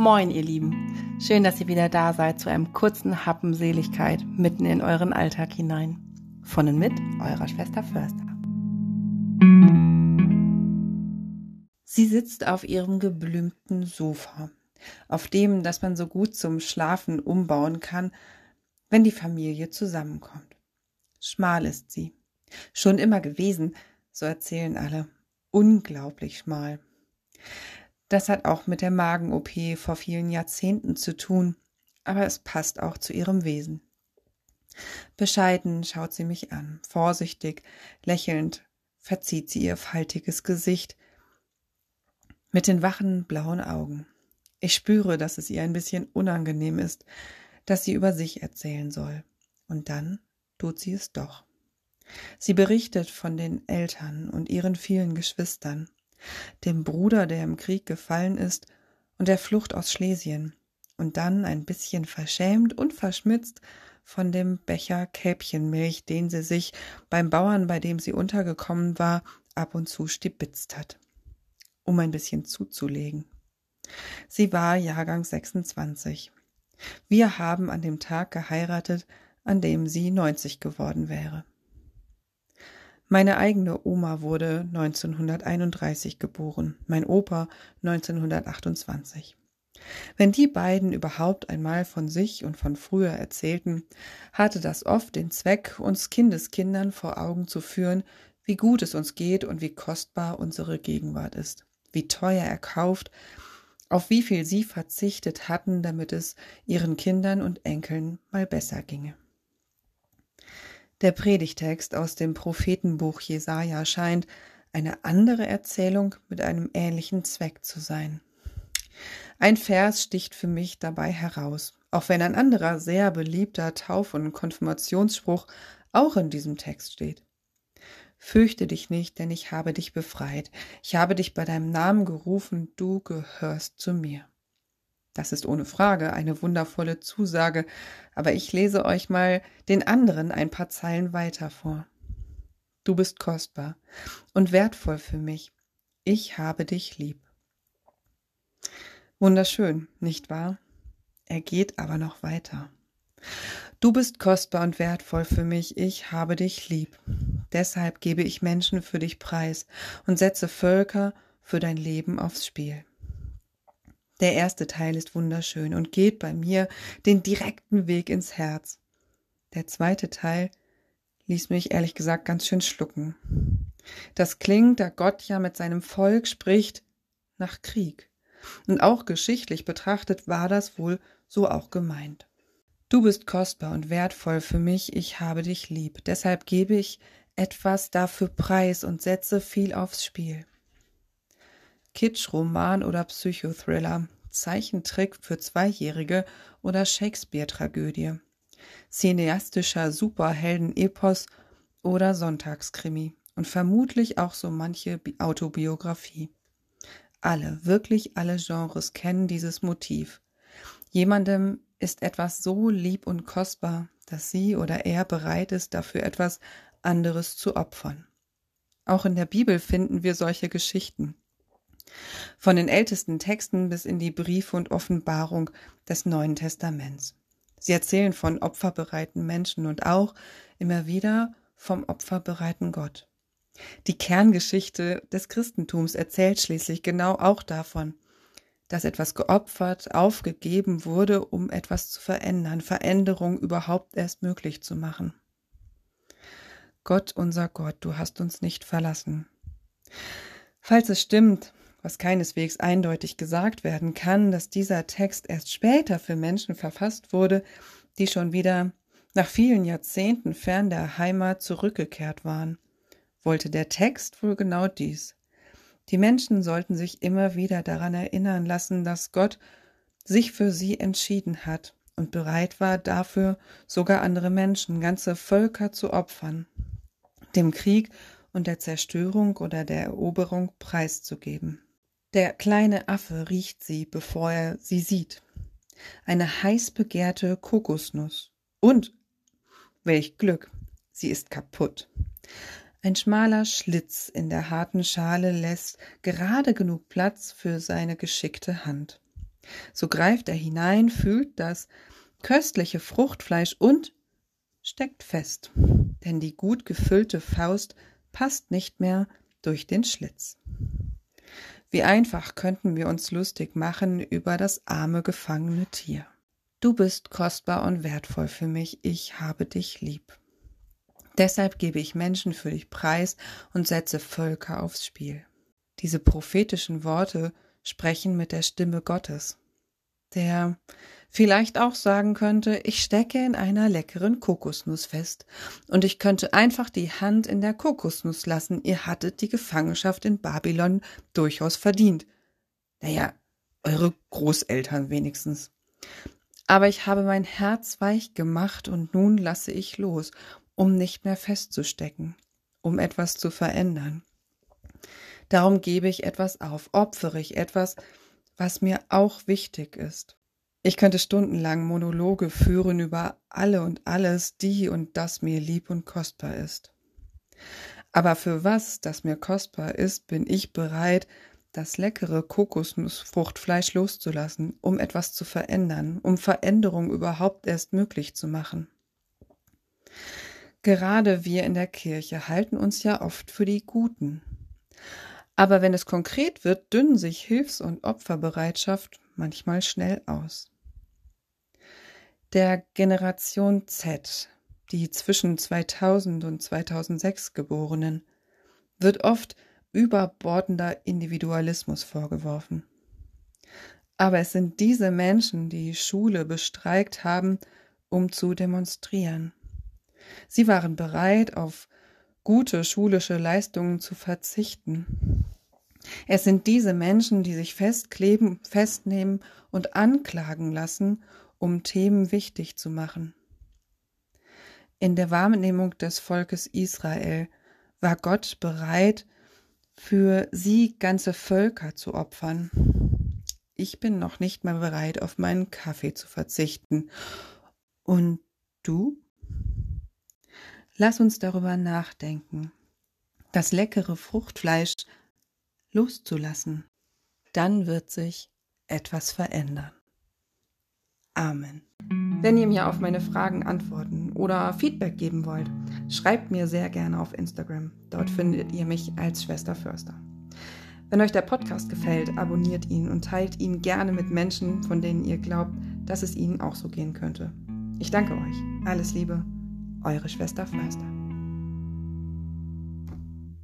Moin, ihr Lieben. Schön, dass ihr wieder da seid zu einem kurzen Happen Seligkeit mitten in euren Alltag hinein. Von und mit eurer Schwester Förster. Sie sitzt auf ihrem geblümten Sofa, auf dem, das man so gut zum Schlafen umbauen kann, wenn die Familie zusammenkommt. Schmal ist sie. Schon immer gewesen, so erzählen alle. Unglaublich schmal. Das hat auch mit der Magen-OP vor vielen Jahrzehnten zu tun, aber es passt auch zu ihrem Wesen. Bescheiden schaut sie mich an, vorsichtig, lächelnd verzieht sie ihr faltiges Gesicht mit den wachen blauen Augen. Ich spüre, dass es ihr ein bisschen unangenehm ist, dass sie über sich erzählen soll. Und dann tut sie es doch. Sie berichtet von den Eltern und ihren vielen Geschwistern dem Bruder, der im Krieg gefallen ist, und der Flucht aus Schlesien, und dann ein bisschen verschämt und verschmitzt von dem Becher Kälbchenmilch, den sie sich beim Bauern, bei dem sie untergekommen war, ab und zu stibitzt hat, um ein bisschen zuzulegen. Sie war Jahrgang 26. Wir haben an dem Tag geheiratet, an dem sie 90 geworden wäre. Meine eigene Oma wurde 1931 geboren, mein Opa 1928. Wenn die beiden überhaupt einmal von sich und von früher erzählten, hatte das oft den Zweck, uns Kindeskindern vor Augen zu führen, wie gut es uns geht und wie kostbar unsere Gegenwart ist, wie teuer erkauft, auf wie viel sie verzichtet hatten, damit es ihren Kindern und Enkeln mal besser ginge. Der Predigtext aus dem Prophetenbuch Jesaja scheint eine andere Erzählung mit einem ähnlichen Zweck zu sein. Ein Vers sticht für mich dabei heraus, auch wenn ein anderer sehr beliebter Tauf- und Konfirmationsspruch auch in diesem Text steht. Fürchte dich nicht, denn ich habe dich befreit. Ich habe dich bei deinem Namen gerufen, du gehörst zu mir. Das ist ohne Frage eine wundervolle Zusage, aber ich lese euch mal den anderen ein paar Zeilen weiter vor. Du bist kostbar und wertvoll für mich. Ich habe dich lieb. Wunderschön, nicht wahr? Er geht aber noch weiter. Du bist kostbar und wertvoll für mich, ich habe dich lieb. Deshalb gebe ich Menschen für dich preis und setze Völker für dein Leben aufs Spiel. Der erste Teil ist wunderschön und geht bei mir den direkten Weg ins Herz. Der zweite Teil ließ mich ehrlich gesagt ganz schön schlucken. Das klingt, da Gott ja mit seinem Volk spricht, nach Krieg. Und auch geschichtlich betrachtet war das wohl so auch gemeint. Du bist kostbar und wertvoll für mich, ich habe dich lieb. Deshalb gebe ich etwas dafür preis und setze viel aufs Spiel. Kitsch, Roman oder Psychothriller, Zeichentrick für Zweijährige oder Shakespeare-Tragödie, cineastischer Superhelden-Epos oder Sonntagskrimi und vermutlich auch so manche Autobiografie. Alle, wirklich alle Genres kennen dieses Motiv. Jemandem ist etwas so lieb und kostbar, dass sie oder er bereit ist, dafür etwas anderes zu opfern. Auch in der Bibel finden wir solche Geschichten. Von den ältesten Texten bis in die Briefe und Offenbarung des Neuen Testaments. Sie erzählen von opferbereiten Menschen und auch immer wieder vom opferbereiten Gott. Die Kerngeschichte des Christentums erzählt schließlich genau auch davon, dass etwas geopfert, aufgegeben wurde, um etwas zu verändern, Veränderung überhaupt erst möglich zu machen. Gott, unser Gott, du hast uns nicht verlassen. Falls es stimmt, was keineswegs eindeutig gesagt werden kann, dass dieser Text erst später für Menschen verfasst wurde, die schon wieder nach vielen Jahrzehnten fern der Heimat zurückgekehrt waren, wollte der Text wohl genau dies. Die Menschen sollten sich immer wieder daran erinnern lassen, dass Gott sich für sie entschieden hat und bereit war, dafür sogar andere Menschen, ganze Völker zu opfern, dem Krieg und der Zerstörung oder der Eroberung preiszugeben. Der kleine Affe riecht sie, bevor er sie sieht. Eine heiß begehrte Kokosnuss. Und, welch Glück, sie ist kaputt. Ein schmaler Schlitz in der harten Schale lässt gerade genug Platz für seine geschickte Hand. So greift er hinein, fühlt das köstliche Fruchtfleisch und steckt fest, denn die gut gefüllte Faust passt nicht mehr durch den Schlitz. Wie einfach könnten wir uns lustig machen über das arme gefangene Tier. Du bist kostbar und wertvoll für mich, ich habe dich lieb. Deshalb gebe ich Menschen für dich preis und setze Völker aufs Spiel. Diese prophetischen Worte sprechen mit der Stimme Gottes, der vielleicht auch sagen könnte, ich stecke in einer leckeren Kokosnuss fest und ich könnte einfach die Hand in der Kokosnuss lassen, ihr hattet die Gefangenschaft in Babylon durchaus verdient. Naja, eure Großeltern wenigstens. Aber ich habe mein Herz weich gemacht und nun lasse ich los, um nicht mehr festzustecken, um etwas zu verändern. Darum gebe ich etwas auf, opfere ich etwas, was mir auch wichtig ist. Ich könnte stundenlang Monologe führen über alle und alles, die und das mir lieb und kostbar ist. Aber für was, das mir kostbar ist, bin ich bereit, das leckere Kokosnussfruchtfleisch loszulassen, um etwas zu verändern, um Veränderung überhaupt erst möglich zu machen. Gerade wir in der Kirche halten uns ja oft für die Guten. Aber wenn es konkret wird, dünnen sich Hilfs- und Opferbereitschaft manchmal schnell aus. Der Generation Z, die zwischen 2000 und 2006 Geborenen, wird oft überbordender Individualismus vorgeworfen. Aber es sind diese Menschen, die Schule bestreikt haben, um zu demonstrieren. Sie waren bereit, auf gute schulische Leistungen zu verzichten. Es sind diese Menschen, die sich festkleben, festnehmen und anklagen lassen, um Themen wichtig zu machen. In der Wahrnehmung des Volkes Israel war Gott bereit, für sie ganze Völker zu opfern. Ich bin noch nicht mal bereit, auf meinen Kaffee zu verzichten. Und du? Lass uns darüber nachdenken, das leckere Fruchtfleisch loszulassen. Dann wird sich etwas verändern. Amen. Wenn ihr mir auf meine Fragen antworten oder Feedback geben wollt, schreibt mir sehr gerne auf Instagram. Dort findet ihr mich als Schwester Förster. Wenn euch der Podcast gefällt, abonniert ihn und teilt ihn gerne mit Menschen, von denen ihr glaubt, dass es ihnen auch so gehen könnte. Ich danke euch. Alles Liebe. Eure Schwester Förster.